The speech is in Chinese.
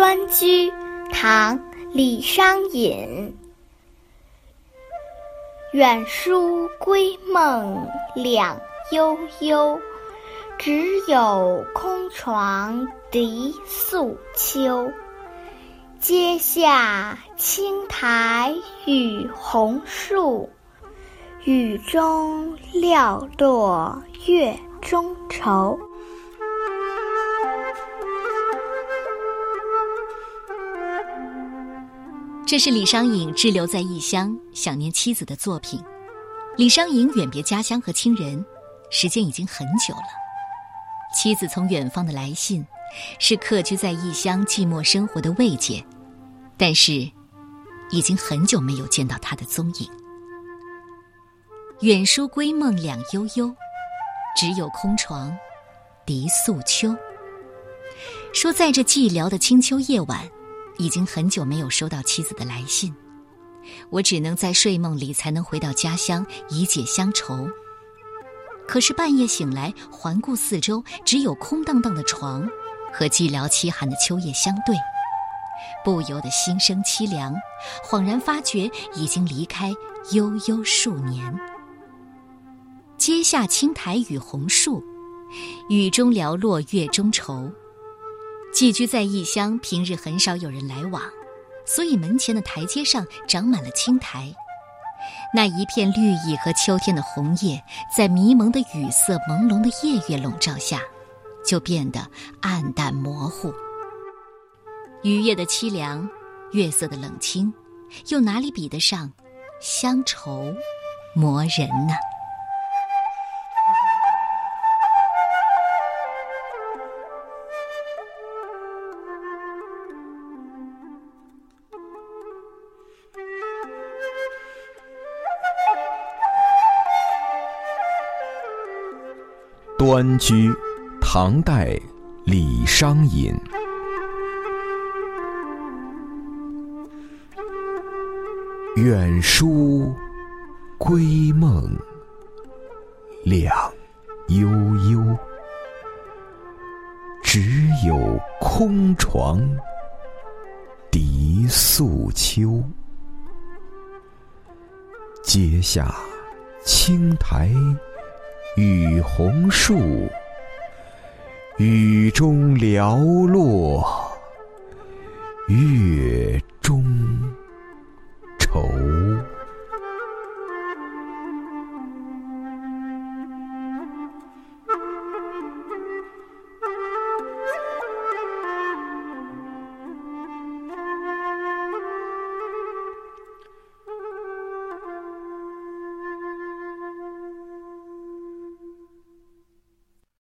端居，唐·李商隐。远书归梦两悠悠，只有空床笛素秋。阶下青苔与红树，雨中寥落月中愁。这是李商隐滞留在异乡、想念妻子的作品。李商隐远别家乡和亲人，时间已经很久了。妻子从远方的来信，是客居在异乡寂寞生活的慰藉，但是，已经很久没有见到他的踪影。远书归梦两悠悠，只有空床笛素秋。说在这寂寥的清秋夜晚。已经很久没有收到妻子的来信，我只能在睡梦里才能回到家乡以解乡愁。可是半夜醒来，环顾四周，只有空荡荡的床和寂寥凄寒的秋夜相对，不由得心生凄凉，恍然发觉已经离开悠悠数年。阶下青苔与红树，雨中寥落月中愁。寄居在异乡，平日很少有人来往，所以门前的台阶上长满了青苔。那一片绿意和秋天的红叶，在迷蒙的雨色、朦胧的夜月笼罩下，就变得暗淡模糊。雨夜的凄凉，月色的冷清，又哪里比得上乡愁磨人呢？端居，唐代，李商隐。远书归梦两悠悠，只有空床笛素秋。阶下青苔。雨红树，雨中寥落，月。